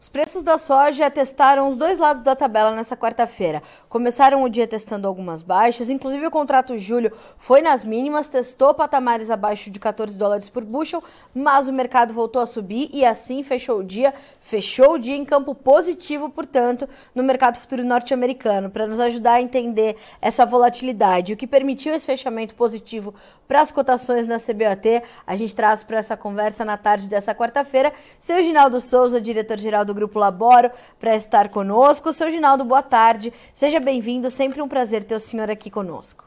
Os preços da soja testaram os dois lados da tabela nessa quarta-feira. Começaram o dia testando algumas baixas, inclusive o contrato julho foi nas mínimas, testou patamares abaixo de 14 dólares por bushel, mas o mercado voltou a subir e assim fechou o dia, fechou o dia em campo positivo, portanto, no mercado futuro norte-americano, para nos ajudar a entender essa volatilidade. O que permitiu esse fechamento positivo para as cotações na CBOT, a gente traz para essa conversa na tarde dessa quarta-feira, seu Ginaldo Souza, diretor-geral do Grupo Laboro para estar conosco. Seu Ginaldo, boa tarde. Seja bem-vindo. Sempre um prazer ter o senhor aqui conosco.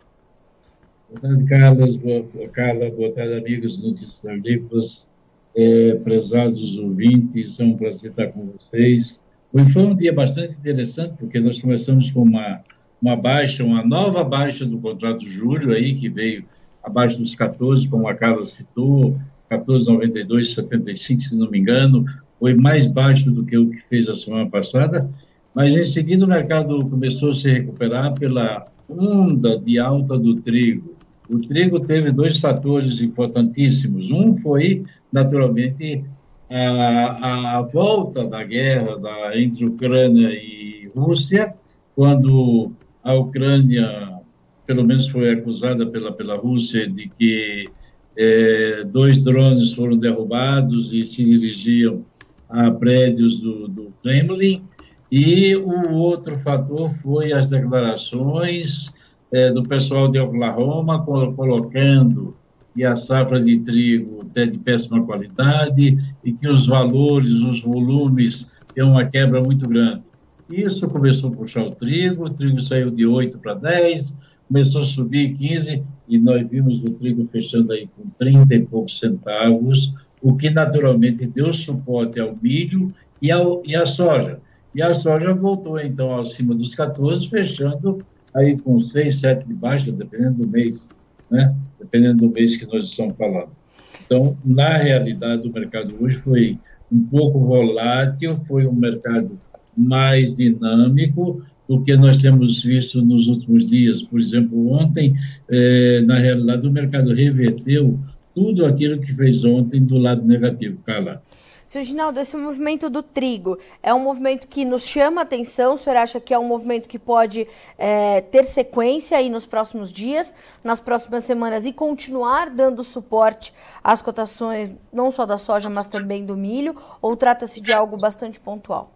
Boa tarde, Carlos. Boa, Carla. Boa tarde, amigos Notícias Agrícolas. É, prezados ouvintes, é um prazer estar com vocês. Foi um dia bastante interessante, porque nós começamos com uma, uma baixa, uma nova baixa do contrato julho aí, que veio abaixo dos 14, como a Carla citou, 14,92,75, se não me engano, foi mais baixo do que o que fez a semana passada, mas em seguida o mercado começou a se recuperar pela onda de alta do trigo. O trigo teve dois fatores importantíssimos. Um foi, naturalmente, a, a volta da guerra da, entre Ucrânia e Rússia, quando a Ucrânia, pelo menos foi acusada pela, pela Rússia de que é, dois drones foram derrubados e se dirigiam a prédios do, do Kremlin, e o outro fator foi as declarações é, do pessoal de Oklahoma colocando que a safra de trigo é de péssima qualidade e que os valores, os volumes têm uma quebra muito grande. Isso começou a puxar o trigo, o trigo saiu de 8 para 10, começou a subir 15 e nós vimos o trigo fechando aí com 30 e poucos centavos, o que naturalmente deu suporte ao milho e, ao, e à soja. E a soja voltou, então, acima dos 14, fechando aí com 6, 7 de baixa, dependendo do mês, né? Dependendo do mês que nós estamos falando. Então, na realidade, o mercado hoje foi um pouco volátil, foi um mercado mais dinâmico do que nós temos visto nos últimos dias. Por exemplo, ontem, eh, na realidade, o mercado reverteu tudo aquilo que fez ontem do lado negativo, Carla. Seu Ginaldo, esse movimento do trigo é um movimento que nos chama a atenção? O senhor acha que é um movimento que pode é, ter sequência aí nos próximos dias, nas próximas semanas e continuar dando suporte às cotações, não só da soja, mas também do milho? Ou trata-se de algo bastante pontual?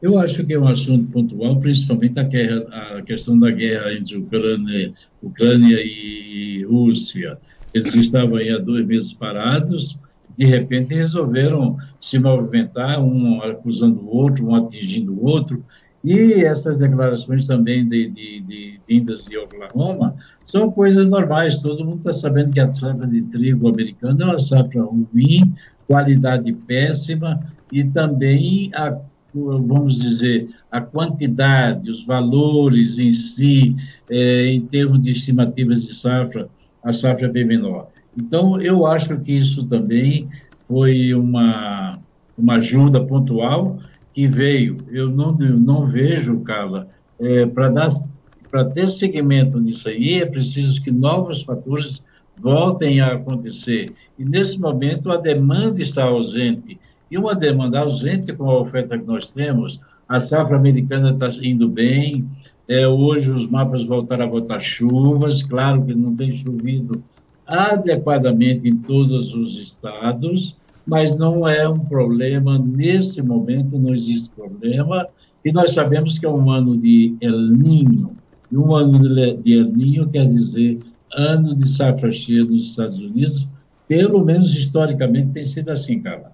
Eu acho que é um assunto pontual, principalmente a, guerra, a questão da guerra entre Ucrânia, Ucrânia e Rússia eles estavam aí há dois meses parados, de repente resolveram se movimentar, um acusando o outro, um atingindo o outro, e essas declarações também de, de, de vindas de Oklahoma são coisas normais. Todo mundo está sabendo que a safra de trigo americana é uma safra ruim, qualidade péssima, e também a vamos dizer, a quantidade, os valores em si, é, em termos de estimativas de safra, a safra bem menor. Então, eu acho que isso também foi uma, uma ajuda pontual que veio. Eu não, não vejo, Carla, é, para ter segmento nisso aí, é preciso que novos fatores voltem a acontecer. E nesse momento a demanda está ausente. E uma demanda ausente com a oferta que nós temos, a safra americana está indo bem, é, hoje os mapas voltaram a botar chuvas, claro que não tem chovido adequadamente em todos os estados, mas não é um problema, nesse momento não existe problema, e nós sabemos que é um ano de El Ninho, e um ano de El Ninho quer dizer ano de safra cheia nos Estados Unidos, pelo menos historicamente tem sido assim, Carla.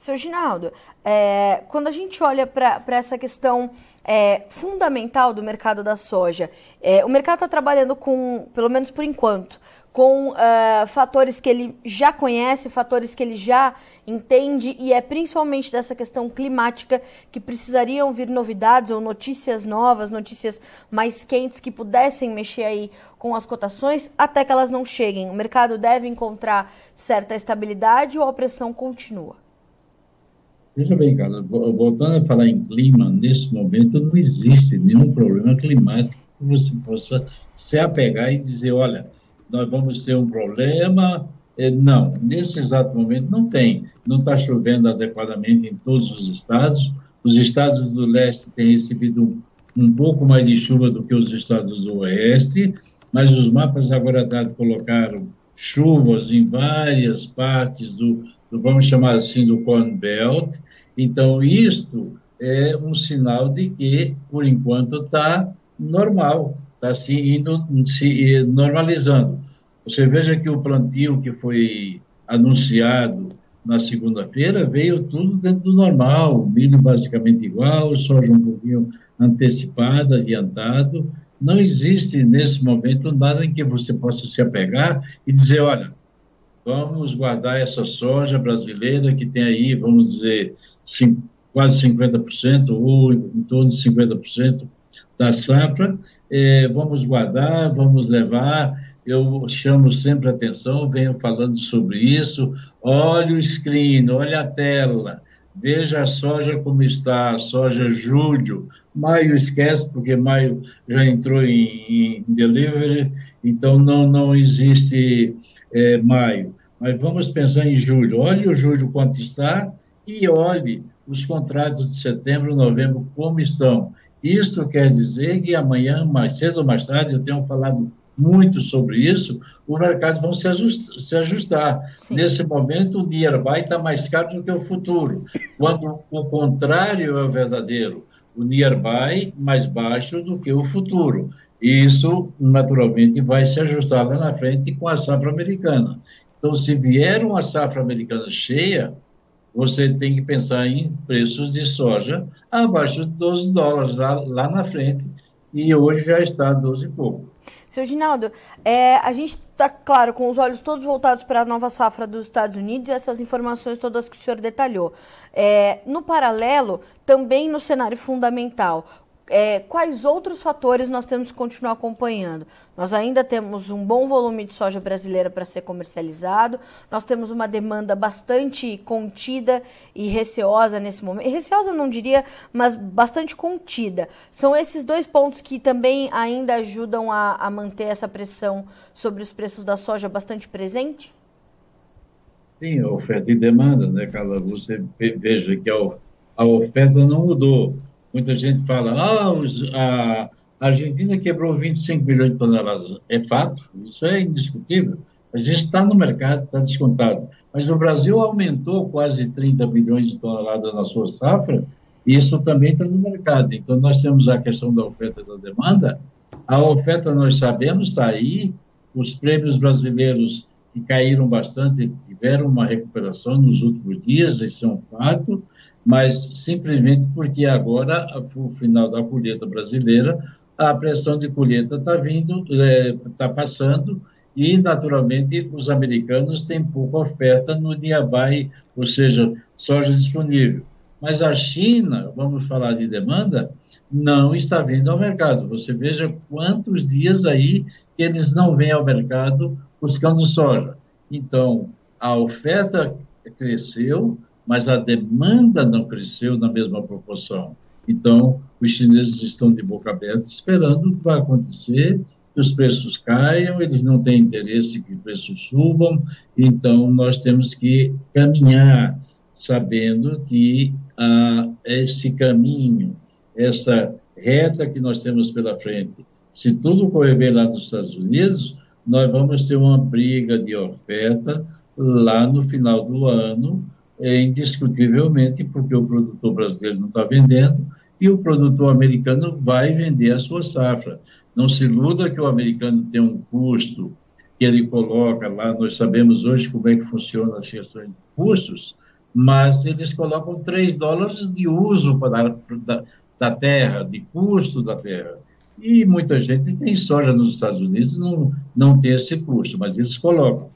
Seu Ginaldo, é, quando a gente olha para essa questão é, fundamental do mercado da soja, é, o mercado está trabalhando com, pelo menos por enquanto, com uh, fatores que ele já conhece, fatores que ele já entende, e é principalmente dessa questão climática que precisariam vir novidades ou notícias novas, notícias mais quentes que pudessem mexer aí com as cotações até que elas não cheguem. O mercado deve encontrar certa estabilidade ou a pressão continua? Veja bem, cara, voltando a falar em clima, nesse momento não existe nenhum problema climático que você possa se apegar e dizer, olha, nós vamos ter um problema É, não, nesse exato momento não tem. Não está chovendo adequadamente em todos os estados. Os estados do leste têm recebido um, pouco mais de chuva do que os estados do oeste, mas os mapas agora tarde colocaram chuvas em várias partes do, do, vamos chamar assim, do Corn Belt. Então, isto é um sinal de que, por enquanto, está normal, está se indo, se normalizando. Você veja que o plantio que foi anunciado na segunda-feira veio tudo dentro do normal, milho basicamente igual, soja um pouquinho antecipado, adiantado, não existe nesse momento nada em que você possa se apegar e dizer, olha, vamos guardar essa soja brasileira que tem aí, vamos dizer, cinco, quase 50% ou em torno de 50% da safra, é, vamos guardar, vamos levar. Eu chamo sempre atenção, venho falando sobre isso. Olha o screen, olha a tela, veja a soja como está, a soja Júlio, Maio esquece, porque maio já entrou em, em delivery, então não, não existe é, maio. Mas vamos pensar em julho. Olhe o julho quanto está e olhe os contratos de setembro, novembro como estão. Isso quer dizer que amanhã, mais cedo ou mais tarde, eu tenho falado muito sobre isso, os mercados vão se ajustar. Se ajustar. Nesse momento, o nearby está mais caro do que o futuro, quando o contrário é verdadeiro o nearby mais baixo do que o futuro. E isso, naturalmente, vai se ajustar lá na frente com a safra americana. Então, se vier uma safra americana cheia, você tem que pensar em preços de soja abaixo de 12 dólares lá, lá na frente, e hoje já está a 12 e pouco. Seu Ginaldo, é, a gente está, claro, com os olhos todos voltados para a nova safra dos Estados Unidos e essas informações todas que o senhor detalhou. É, no paralelo, também no cenário fundamental, é, quais outros fatores nós temos que continuar acompanhando? Nós ainda temos um bom volume de soja brasileira para ser comercializado, nós temos uma demanda bastante contida e receosa nesse momento. Receosa não diria, mas bastante contida. São esses dois pontos que também ainda ajudam a, a manter essa pressão sobre os preços da soja bastante presente? Sim, oferta e demanda, né, Carla? Você veja que a, a oferta não mudou Muita gente fala, ah, os, a Argentina quebrou 25 milhões de toneladas. É fato, isso é indiscutível. A gente está no mercado, está descontado. Mas o Brasil aumentou quase 30 milhões de toneladas na sua safra, e isso também está no mercado. Então, nós temos a questão da oferta e da demanda. A oferta, nós sabemos, está aí. Os prêmios brasileiros que caíram bastante tiveram uma recuperação nos últimos dias, isso é um fato mas simplesmente porque agora, o final da colheita brasileira, a pressão de colheita está vindo, está é, passando, e, naturalmente, os americanos têm pouca oferta no nearby, ou seja, soja disponível. Mas a China, vamos falar de demanda, não está vindo ao mercado. Você veja quantos dias aí eles não vêm ao mercado buscando soja. Então, a oferta cresceu, mas a demanda não cresceu na mesma proporção. Então, os chineses estão de boca aberta esperando o que vai acontecer, que os preços caiam, eles não têm interesse que os preços subam, então nós temos que caminhar sabendo que ah, esse caminho, essa reta que nós temos pela frente, se tudo correr bem lá nos Estados Unidos, nós vamos ter uma briga de oferta lá no final do ano, é, indiscutivelmente, porque o produtor brasileiro não está vendendo e o produtor americano vai vender a sua safra. Não se iluda que o americano tem um custo que ele coloca lá, nós sabemos hoje como é que funciona as questões de custos, mas eles colocam 3 dólares de uso para, da, da terra, de custo da terra. E muita gente tem soja nos Estados Unidos, não, não tem esse custo, mas eles colocam.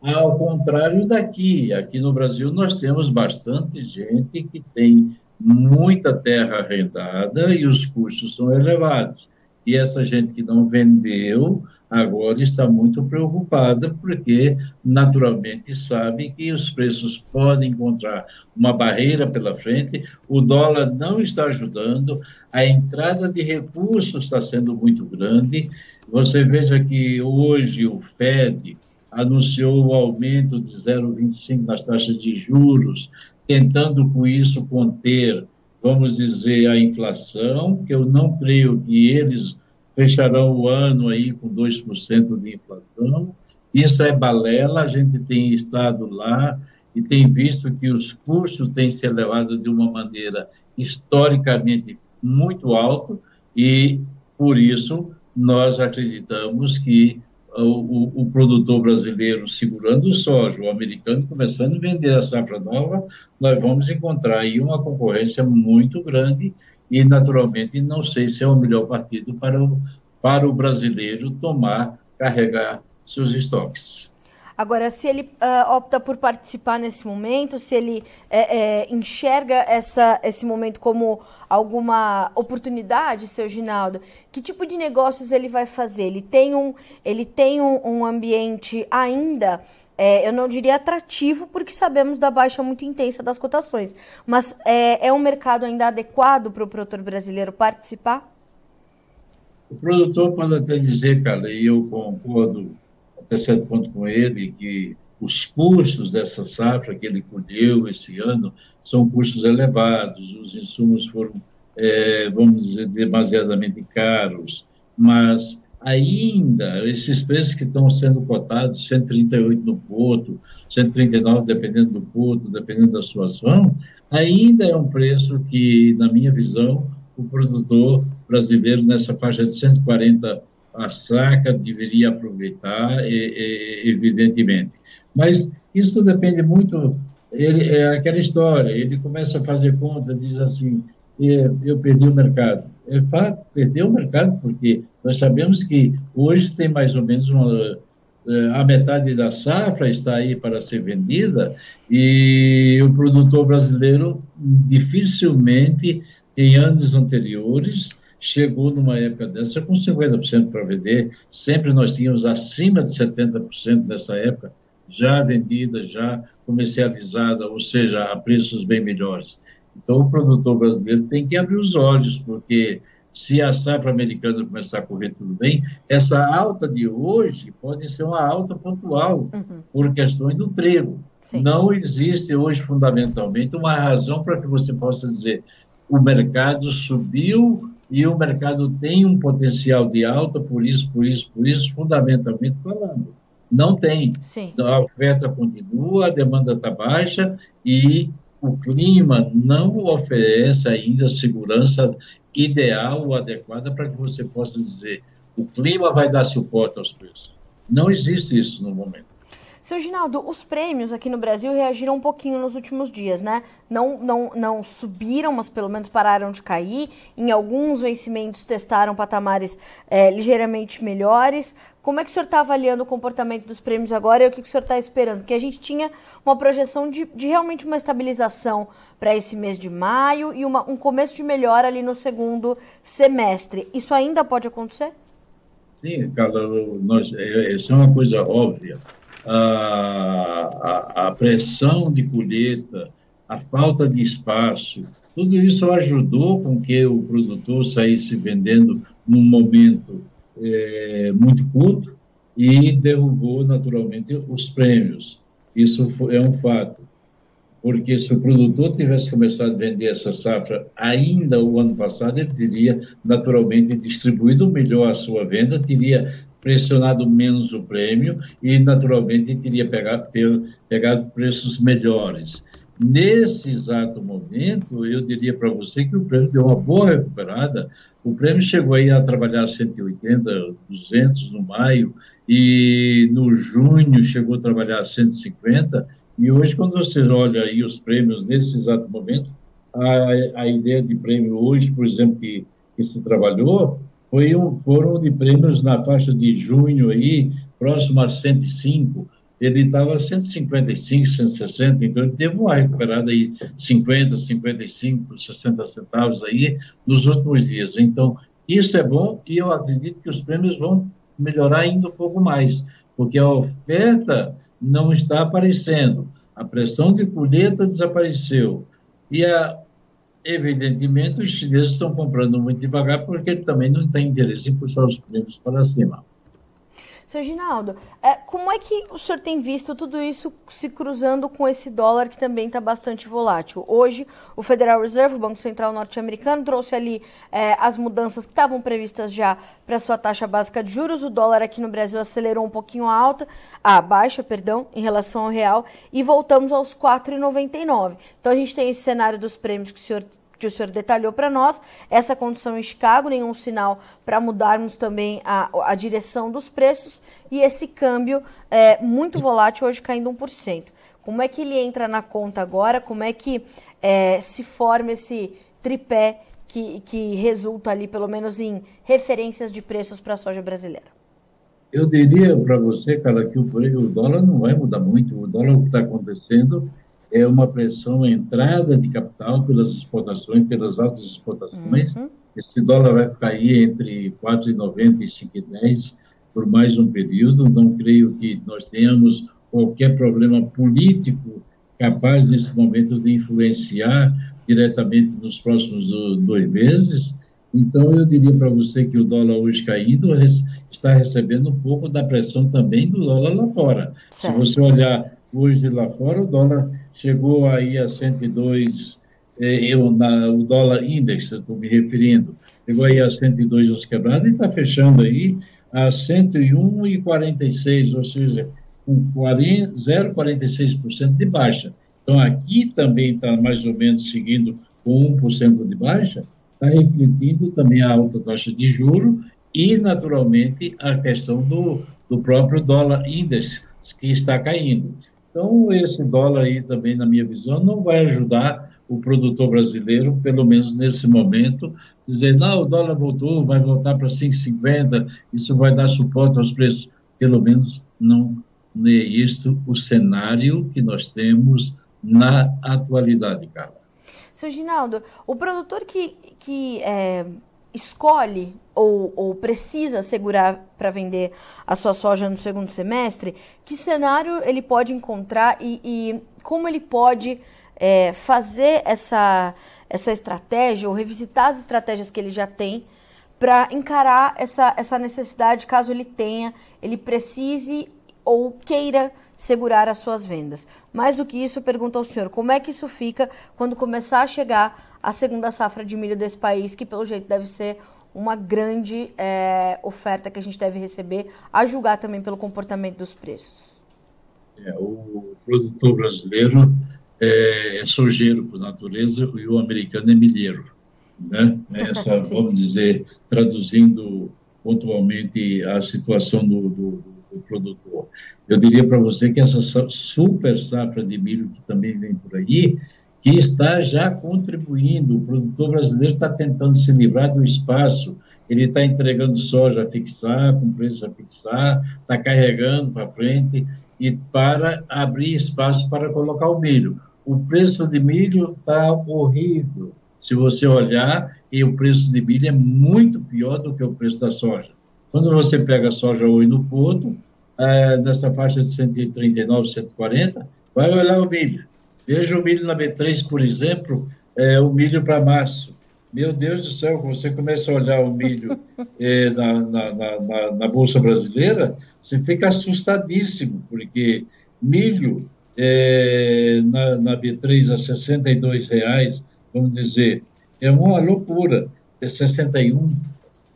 Ao contrário daqui, aqui no Brasil nós temos bastante gente que tem muita terra arrendada e os custos são elevados. E essa gente que não vendeu agora está muito preocupada porque naturalmente sabe que os preços podem encontrar uma barreira pela frente, o dólar não está ajudando, a entrada de recursos está sendo muito grande. Você veja que hoje o Fed anunciou o aumento de 0,25 nas taxas de juros, tentando com isso conter, vamos dizer, a inflação, que eu não creio que eles fecharão o ano aí com 2% de inflação. Isso é balela, a gente tem estado lá e tem visto que os custos têm se elevado de uma maneira historicamente muito alto e, por isso, nós acreditamos que o, o, produtor brasileiro segurando o soja, o americano começando a vender a safra nova, nós vamos encontrar aí uma concorrência muito grande e, naturalmente, não sei se é o melhor partido para o, para o brasileiro tomar, carregar seus estoques. Agora, se ele uh, opta por participar nesse momento, se ele é, é, enxerga essa, esse momento como alguma oportunidade, seu Ginaldo, que tipo de negócios ele vai fazer? Ele tem um, ele tem um, um ambiente ainda é, eu não diria atrativo, porque sabemos da baixa muito intensa das cotações. Mas é, é um mercado ainda adequado para o produtor brasileiro participar? O produtor pode até dizer, cara, e eu concordo até certo ponto com ele, que os custos dessa safra que ele colheu esse ano são custos elevados, os insumos foram, é, vamos dizer, demasiadamente caros, mas ainda esses preços que estão sendo cotados, 138 no porto, 139 dependendo do porto, dependendo da sua ação, ainda é um preço que, na minha visão, o produtor brasileiro nessa faixa de 140 a saca deveria aproveitar, evidentemente. Mas isso depende muito, ele, é aquela história, ele começa a fazer conta, diz assim, eu perdi o mercado. É fato, perdeu o mercado, porque nós sabemos que hoje tem mais ou menos uma, é, a metade da safra está aí para ser vendida e o produtor brasileiro dificilmente, em anos anteriores, chegou numa época dessa com 50% para vender, sempre nós tínhamos acima de 70% nessa época já vendida, já comercializada, ou seja, a preços bem melhores. Então, o produtor brasileiro tem que abrir os olhos, porque se a safra americana começar a correr tudo bem, essa alta de hoje pode ser uma alta pontual, uhum. por questões do trigo. Sim. Não existe hoje, fundamentalmente, uma razão para que você possa dizer o mercado subiu e o mercado tem um potencial de alta, por isso, por isso, por isso, fundamentalmente falando. Não tem. Sim. A oferta continua, a demanda está baixa e o clima não oferece ainda segurança ideal ou adequada para que você possa dizer o clima vai dar suporte aos preços. Não existe isso no momento. Seu Ginaldo, os prêmios aqui no Brasil reagiram um pouquinho nos últimos dias, né? Não, não, não subiram, mas pelo menos pararam de cair. Em alguns vencimentos testaram patamares é, ligeiramente melhores. Como é que o senhor está avaliando o comportamento dos prêmios agora e o que o senhor está esperando? Porque a gente tinha uma projeção de, de realmente uma estabilização para esse mês de maio e uma, um começo de melhora ali no segundo semestre. Isso ainda pode acontecer? Sim, Carla, nós, é, isso é uma coisa óbvia a, a, pressão de colheita, a falta de espaço, tudo isso ajudou com que o produtor saísse vendendo num momento é, muito curto e derrubou naturalmente os prêmios. Isso é um fato, porque se o produtor tivesse começado a vender essa safra ainda o ano passado, ele teria naturalmente distribuído melhor a sua venda, teria pressionado menos o prêmio e, naturalmente, teria pegado, pegado preços melhores. Nesse exato momento, eu diria para você que o prêmio deu uma boa recuperada. O prêmio chegou aí a trabalhar 180, 200 no maio, e no junho chegou a trabalhar 150. E hoje, quando você olha aí os prêmios nesse exato momento, a, a ideia de prêmio hoje, por exemplo, que, que se trabalhou, foi um, foram de prêmios na faixa de junho aí, próximo a 105, ele estava a 155, 160, então ele teve uma recuperada aí 50, 55, 60 centavos aí nos últimos dias. Então, isso é bom e eu acredito que os prêmios vão melhorar ainda um pouco mais, porque a oferta não está aparecendo, a pressão de colheita desapareceu. E a evidentemente, os chineses estão comprando muito devagar porque também não tem interesse em puxar os preços para cima. Seu Ginaldo, é, como é que o senhor tem visto tudo isso se cruzando com esse dólar que também está bastante volátil? Hoje, o Federal Reserve, o Banco Central norte-americano, trouxe ali é, as mudanças que estavam previstas já para sua taxa básica de juros. O dólar aqui no Brasil acelerou um pouquinho a alta, a baixa, perdão, em relação ao real, e voltamos aos 4,99. Então a gente tem esse cenário dos prêmios que o senhor que o senhor detalhou para nós, essa condição em Chicago, nenhum sinal para mudarmos também a, a direção dos preços e esse câmbio é, muito volátil, hoje caindo 1%. Como é que ele entra na conta agora? Como é que é, se forma esse tripé que, que resulta ali, pelo menos, em referências de preços para a soja brasileira? Eu diria para você, cara, que o, dólar não vai mudar muito. O dólar, o que está acontecendo é uma pressão entrada de capital pelas exportações, pelas altas exportações. Uhum. Esse dólar vai cair entre 4,90 e 5,10 por mais um período. Não creio que nós tenhamos qualquer problema político capaz, nesse momento, de influenciar diretamente nos próximos dois meses. Então, eu diria para você que o dólar hoje caindo está recebendo um pouco da pressão também do dólar lá fora. Certo. Se você olhar hoje lá fora, o dólar chegou aí a 102, eh, eu, na, o dólar index, estou me referindo, chegou aí a 102 os quebrados e está fechando aí a 101,46, ou seja, com 0,46% de baixa. Então, aqui também está mais ou menos seguindo com 1% de baixa, está refletindo também a alta taxa de juro e, naturalmente, a questão do, do próprio dólar index, que está caindo. Então, esse dólar aí também, na minha visão, não vai ajudar o produtor brasileiro, pelo menos nesse momento, dizer, não, o dólar voltou, vai voltar para 5,50, isso vai dar suporte aos preços. Pelo menos não é isto o cenário que nós temos na atualidade, Carla. Seu Ginaldo, o produtor que, que é, escolhe ou, ou precisa segurar para vender a sua soja no segundo semestre, que cenário ele pode encontrar e, e como ele pode é, fazer essa, essa estratégia ou revisitar as estratégias que ele já tem para encarar essa, essa necessidade caso ele tenha, ele precise ou queira segurar as suas vendas. Mais do que isso, eu pergunto ao senhor, como é que isso fica quando começar a chegar a segunda safra de milho desse país, que pelo jeito deve ser uma grande é, oferta que a gente deve receber, a julgar também pelo comportamento dos preços? É, o produtor brasileiro é, é sojeiro por natureza e o americano é milheiro. Né? Essa, vamos dizer, traduzindo pontualmente a situação do, do produtor. Eu diria para você que essa super safra de milho que também vem por aí, que está já contribuindo, o produtor brasileiro está tentando se livrar do espaço, ele está entregando soja a fixar, com preço a fixar, está carregando para frente, e para abrir espaço para colocar o milho. O preço de milho está horrível. Se você olhar, e o preço de milho é muito pior do que o preço da soja. Quando você pega a soja hoje no porto, é, nessa faixa de 139, 140, vai olhar o milho. Veja o milho na B3, por exemplo, é, o milho para março. Meu Deus do céu, quando você começa a olhar o milho é, na, na, na, na, Bolsa Brasileira, você fica assustadíssimo, porque milho é, na, na B3 a 62 reais, vamos dizer, é uma loucura. É 61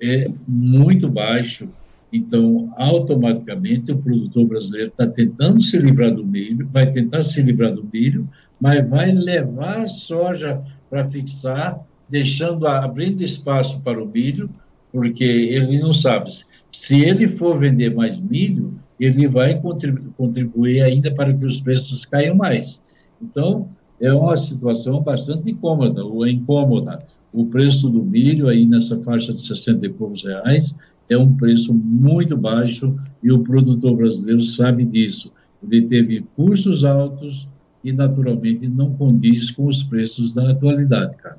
é muito baixo. Então, automaticamente, o produtor brasileiro está tentando se livrar do milho, vai tentar se livrar do milho, mas vai levar a soja para fixar, deixando, abrindo espaço para o milho, porque ele não sabe. Se ele for vender mais milho, ele vai contribuir ainda para que os preços caiam mais. Então, é uma situação bastante incômoda, ou incômoda. O preço do milho aí nessa faixa de 60 e poucos reais é um preço muito baixo e o produtor brasileiro sabe disso. Ele teve custos altos e naturalmente não condiz com os preços da atualidade, cara.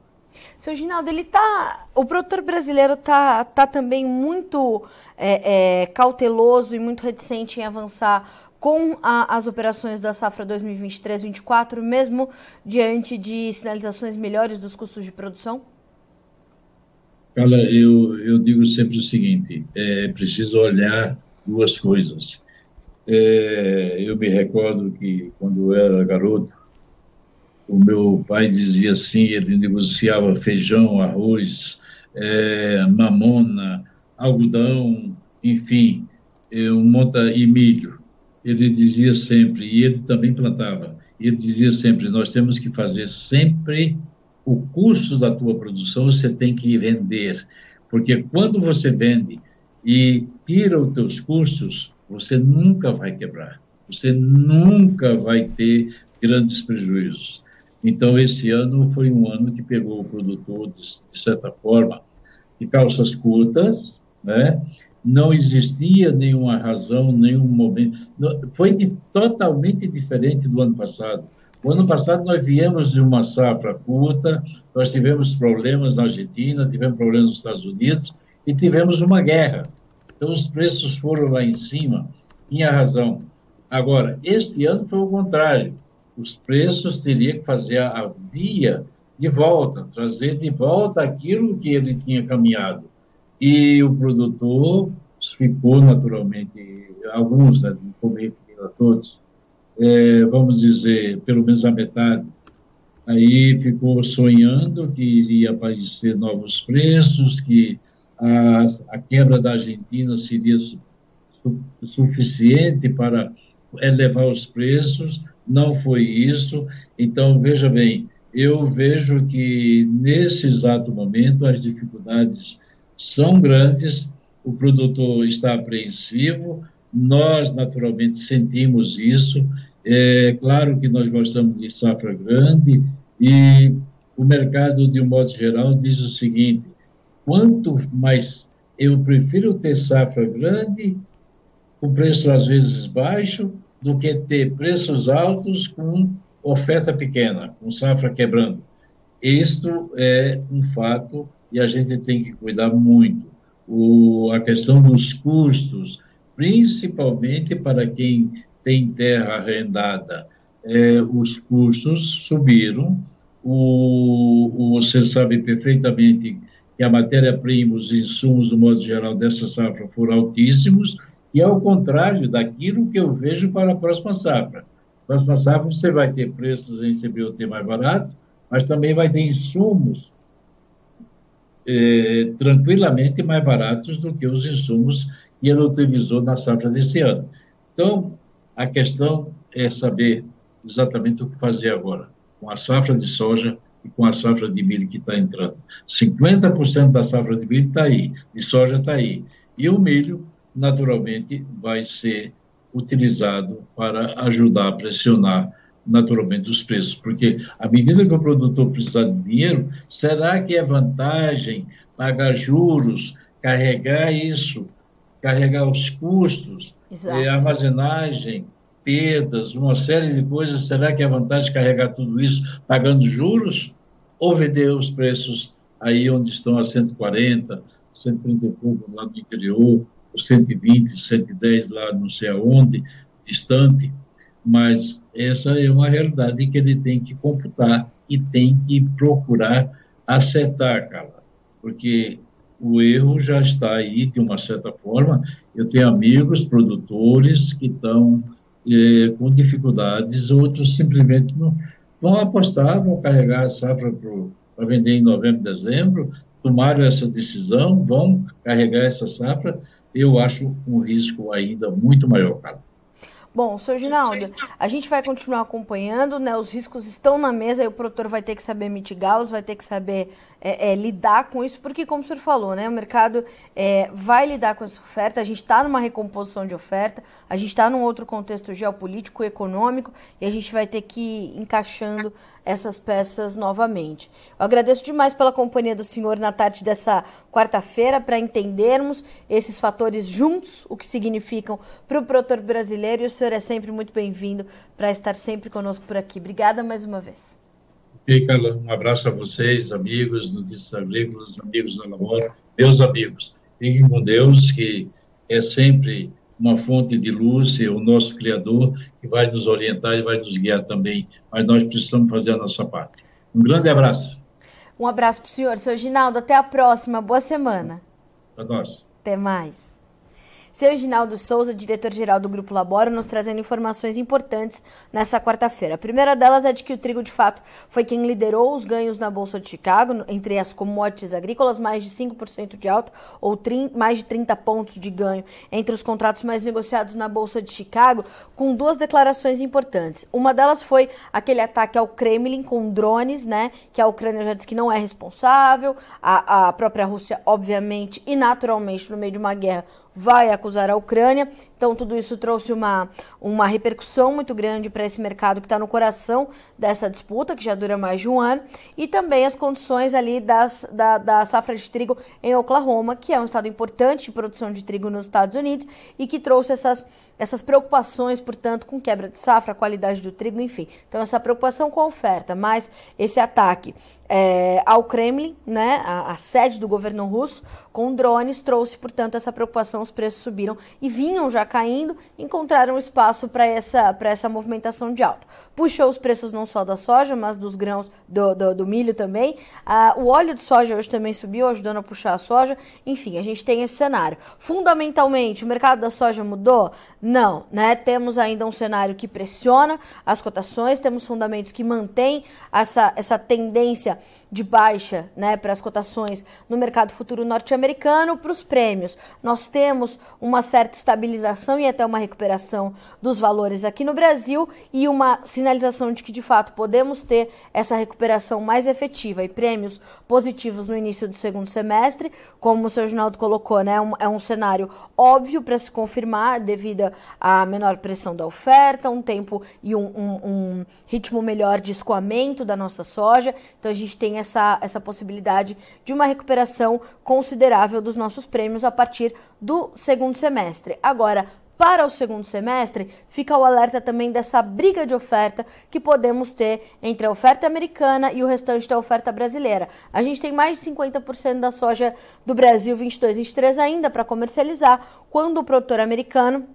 Seu Ginaldo, ele tá, o produtor brasileiro tá, tá também muito é, é, cauteloso e muito reticente em avançar com a, as operações da safra 2023-24, mesmo diante de sinalizações melhores dos custos de produção? Carla, eu, eu digo sempre o seguinte: é preciso olhar duas coisas. É, eu me recordo que, quando eu era garoto, o meu pai dizia assim, ele negociava feijão, arroz, é, mamona, algodão, enfim, um monta e milho. Ele dizia sempre, e ele também plantava, ele dizia sempre, nós temos que fazer sempre o custo da tua produção, você tem que vender, porque quando você vende e tira os teus custos, você nunca vai quebrar, você nunca vai ter grandes prejuízos. Então, esse ano foi um ano que pegou o produtor, de, de certa forma, de calças curtas, né? Não existia nenhuma razão, nenhum momento. Foi de, totalmente diferente do ano passado. O ano passado nós viemos de uma safra curta, nós tivemos problemas na Argentina, tivemos problemas nos Estados Unidos e tivemos uma guerra. Então os preços foram lá em cima, tinha razão. Agora, este ano foi o contrário. Os preços teriam que fazer a via de volta, trazer de volta aquilo que ele tinha caminhado e o produtor ficou naturalmente, alguns, né, não a todos, é, vamos dizer, pelo menos a metade, aí ficou sonhando que iria aparecer novos preços, que a, a quebra da Argentina seria su, su, suficiente para elevar os preços, não foi isso. Então, veja bem, eu vejo que nesse exato momento as dificuldades são grandes, o produtor está apreensivo, nós naturalmente sentimos isso. É claro que nós gostamos de safra grande e o mercado, de um modo geral, diz o seguinte: quanto mais eu prefiro ter safra grande, com preço às vezes baixo, do que ter preços altos com oferta pequena, com safra quebrando. Isto é um fato e a gente tem que cuidar muito. O, a questão dos custos, principalmente para quem tem terra arrendada, é, os custos subiram. O, o, você sabe perfeitamente que a matéria-prima, os insumos, no modo geral, dessa safra foram altíssimos, e ao contrário daquilo que eu vejo para a próxima safra. Próxima safra você vai ter preços em CBOT mais barato, mas também vai ter insumos eh, tranquilamente mais baratos do que os insumos que ele utilizou na safra desse ano. Então, a questão é saber exatamente o que fazer agora com a safra de soja e com a safra de milho que está entrando. 50% da safra de milho está aí, de soja está aí. E o milho, naturalmente, vai ser utilizado para ajudar a pressionar naturalmente os preços, porque à medida que o produtor precisar de dinheiro, será que é vantagem pagar juros, carregar isso, carregar os custos, eh, armazenagem, perdas, uma série de coisas, será que é vantagem carregar tudo isso pagando juros? Ou vender os preços aí onde estão a 140, 130 e pouco lá no interior, 120, 110 lá não sei aonde, distante, mas essa é uma realidade que ele tem que computar e tem que procurar acertar, cara, porque o erro já está aí de uma certa forma. Eu tenho amigos produtores que estão é, com dificuldades, outros simplesmente não vão apostar, vão carregar a safra para vender em novembro, dezembro, tomaram essa decisão, vão carregar essa safra. Eu acho um risco ainda muito maior, cara. Bom, seu Ginaldo, a gente vai continuar acompanhando, né? Os riscos estão na mesa e o produtor vai ter que saber mitigá-los, vai ter que saber é, é, lidar com isso, porque, como o senhor falou, né? O mercado é, vai lidar com essa oferta, a gente está numa recomposição de oferta, a gente está num outro contexto geopolítico, econômico, e a gente vai ter que ir encaixando essas peças novamente. Eu agradeço demais pela companhia do senhor na tarde dessa quarta-feira para entendermos esses fatores juntos, o que significam para o produtor brasileiro. E o senhor é sempre muito bem-vindo para estar sempre conosco por aqui. Obrigada mais uma vez. Ok, Carla, um abraço a vocês, amigos, notícias agrícolas, amigos da Lavoura, meus amigos. Fiquem com Deus, que é sempre uma fonte de luz, é o nosso Criador, que vai nos orientar e vai nos guiar também, mas nós precisamos fazer a nossa parte. Um grande abraço. Um abraço para o senhor, seu Ginaldo. Até a próxima. Boa semana. Para nós. Até mais. Seu Ginaldo Souza, diretor-geral do Grupo Laboro, nos trazendo informações importantes nessa quarta-feira. A primeira delas é de que o trigo, de fato, foi quem liderou os ganhos na Bolsa de Chicago, entre as commodities agrícolas, mais de 5% de alta, ou mais de 30 pontos de ganho entre os contratos mais negociados na Bolsa de Chicago, com duas declarações importantes. Uma delas foi aquele ataque ao Kremlin com drones, né? Que a Ucrânia já disse que não é responsável, a, a própria Rússia, obviamente, e naturalmente, no meio de uma guerra, vai acusar a Ucrânia. Então, tudo isso trouxe uma, uma repercussão muito grande para esse mercado que está no coração dessa disputa, que já dura mais de um ano, e também as condições ali das, da, da safra de trigo em Oklahoma, que é um estado importante de produção de trigo nos Estados Unidos e que trouxe essas, essas preocupações, portanto, com quebra de safra, qualidade do trigo, enfim. Então, essa preocupação com a oferta, mas esse ataque é, ao Kremlin, né, a, a sede do governo russo, com drones, trouxe, portanto, essa preocupação os preços subiram e vinham já caindo, encontraram espaço para essa, essa movimentação de alta. Puxou os preços não só da soja, mas dos grãos, do, do, do milho também. Ah, o óleo de soja hoje também subiu, ajudando a puxar a soja. Enfim, a gente tem esse cenário. Fundamentalmente, o mercado da soja mudou? Não, né? Temos ainda um cenário que pressiona as cotações, temos fundamentos que mantêm essa, essa tendência de baixa né, para as cotações no mercado futuro norte-americano, para os prêmios. Nós temos uma certa estabilização e até uma recuperação dos valores aqui no Brasil e uma sinalização de que de fato podemos ter essa recuperação mais efetiva e prêmios positivos no início do segundo semestre, como o seu Ginaldo colocou, né, um, é um cenário óbvio para se confirmar devido à menor pressão da oferta, um tempo e um, um, um ritmo melhor de escoamento da nossa soja. Então a gente tem essa, essa possibilidade de uma recuperação considerável dos nossos prêmios a partir do segundo semestre. Agora, para o segundo semestre, fica o alerta também dessa briga de oferta que podemos ter entre a oferta americana e o restante da oferta brasileira. A gente tem mais de 50% da soja do Brasil 22-23 ainda para comercializar, quando o produtor americano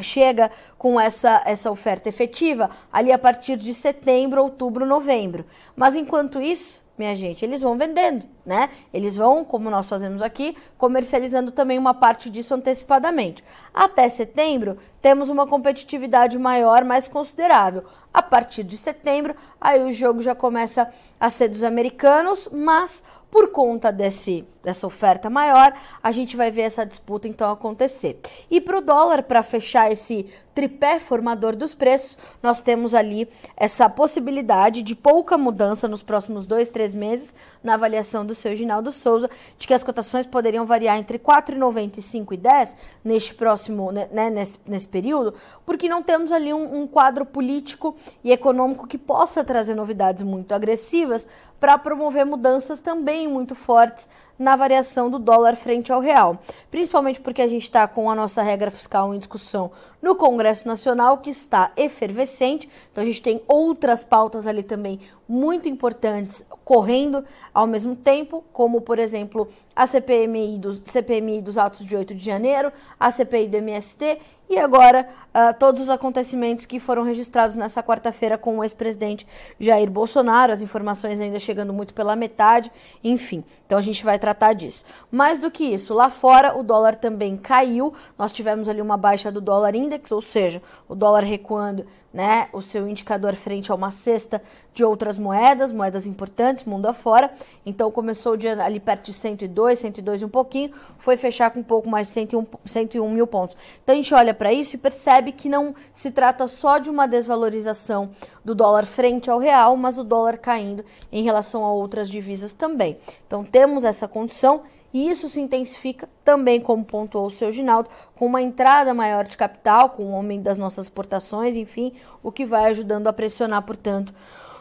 chega com essa, essa oferta efetiva ali a partir de setembro, outubro, novembro. Mas enquanto isso, minha gente, eles vão vendendo, né? Eles vão, como nós fazemos aqui, comercializando também uma parte disso antecipadamente. Até setembro, temos uma competitividade maior, mais considerável. A partir de setembro, aí o jogo já começa a ser dos americanos, mas por conta desse, dessa oferta maior, a gente vai ver essa disputa então acontecer. E para o dólar, para fechar esse tripé formador dos preços, nós temos ali essa possibilidade de pouca mudança nos próximos dois, três meses, na avaliação do seu Ginaldo Souza, de que as cotações poderiam variar entre 4,90 e 5,10 neste próximo, né, né, nesse, nesse período, porque não temos ali um, um quadro político e econômico que possa trazer novidades muito agressivas para promover mudanças também muito fortes na variação do dólar frente ao real. Principalmente porque a gente está com a nossa regra fiscal em discussão no Congresso Nacional, que está efervescente. Então a gente tem outras pautas ali também muito importantes correndo ao mesmo tempo, como por exemplo a CPMI dos, CPMI dos atos de 8 de janeiro, a CPI do MST e agora uh, todos os acontecimentos que foram registrados nessa quarta-feira com o ex-presidente Jair Bolsonaro, as informações ainda chegando muito pela metade, enfim. Então a gente vai tratar disso. Mais do que isso, lá fora o dólar também caiu, nós tivemos ali uma baixa do dólar index, ou seja, o dólar recuando né, o seu indicador frente a uma cesta de outras moedas, moedas importantes, mundo afora. Então começou o dia ali perto de 102, 102 e um pouquinho, foi fechar com um pouco mais de 101, 101 mil pontos. Então a gente olha para isso e percebe que não se trata só de uma desvalorização do dólar frente ao real, mas o dólar caindo em relação a outras divisas também. Então temos essa condição e isso se intensifica também, como pontuou o seu Ginaldo, com uma entrada maior de capital, com o aumento das nossas exportações, enfim, o que vai ajudando a pressionar, portanto,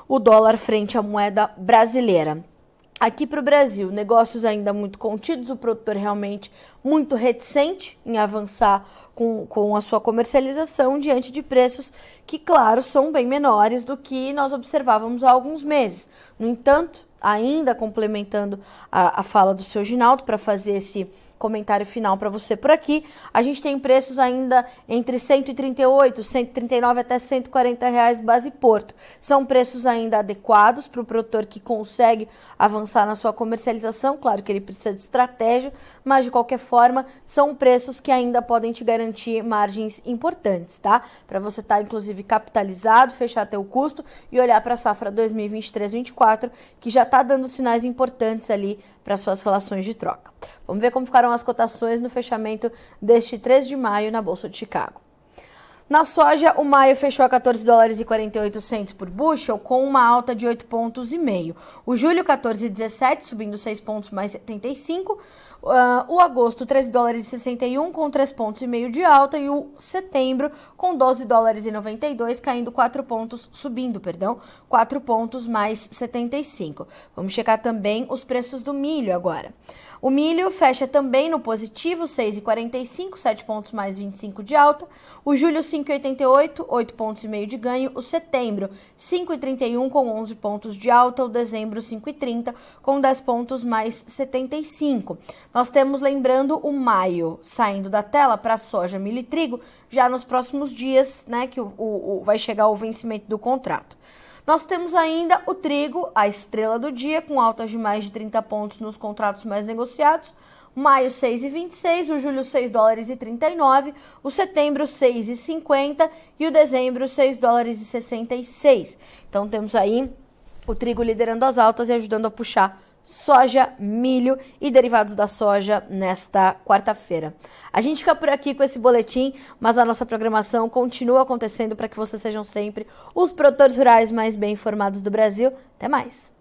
o dólar frente à moeda brasileira. Aqui para o Brasil, negócios ainda muito contidos, o produtor realmente muito reticente em avançar com, com a sua comercialização diante de preços que, claro, são bem menores do que nós observávamos há alguns meses. No entanto, ainda complementando a, a fala do seu Ginaldo para fazer esse comentário final para você por aqui. A gente tem preços ainda entre 138, 139 até 140 reais base porto. São preços ainda adequados para o produtor que consegue avançar na sua comercialização. Claro que ele precisa de estratégia, mas de qualquer forma são preços que ainda podem te garantir margens importantes, tá? Para você estar tá, inclusive capitalizado, fechar teu custo e olhar para a safra 2023-24 que já está dando sinais importantes ali para suas relações de troca. Vamos ver como ficaram as cotações no fechamento deste 3 de maio na Bolsa de Chicago. Na soja, o maio fechou a 14 dólares e 48 centos por bushel, com uma alta de 8 pontos e meio. O julho 14,17, subindo 6 pontos mais 75. Uh, o agosto 13 dólares e 61 com 3 pontos e meio de alta e o setembro com 12 dólares e 92 caindo 4 pontos, subindo, perdão, 4 pontos mais 75. Vamos checar também os preços do milho agora. O milho fecha também no positivo, 6,45, 7 pontos mais 25 de alta. O julho 5,88, 8 pontos e meio de ganho. O setembro 5,31 com 11 pontos de alta. O dezembro 5,30 com 10 pontos mais 75. Nós temos lembrando o maio saindo da tela para soja, milho e trigo já nos próximos dias, né, que o, o, o vai chegar o vencimento do contrato. Nós temos ainda o trigo, a estrela do dia, com altas de mais de 30 pontos nos contratos mais negociados. Maio 6,26, o julho 6 dólares e 39, o setembro 6,50 e o dezembro 6 dólares e 66. Então temos aí o trigo liderando as altas e ajudando a puxar soja, milho e derivados da soja nesta quarta-feira. A gente fica por aqui com esse boletim, mas a nossa programação continua acontecendo para que vocês sejam sempre os produtores rurais mais bem informados do Brasil. Até mais!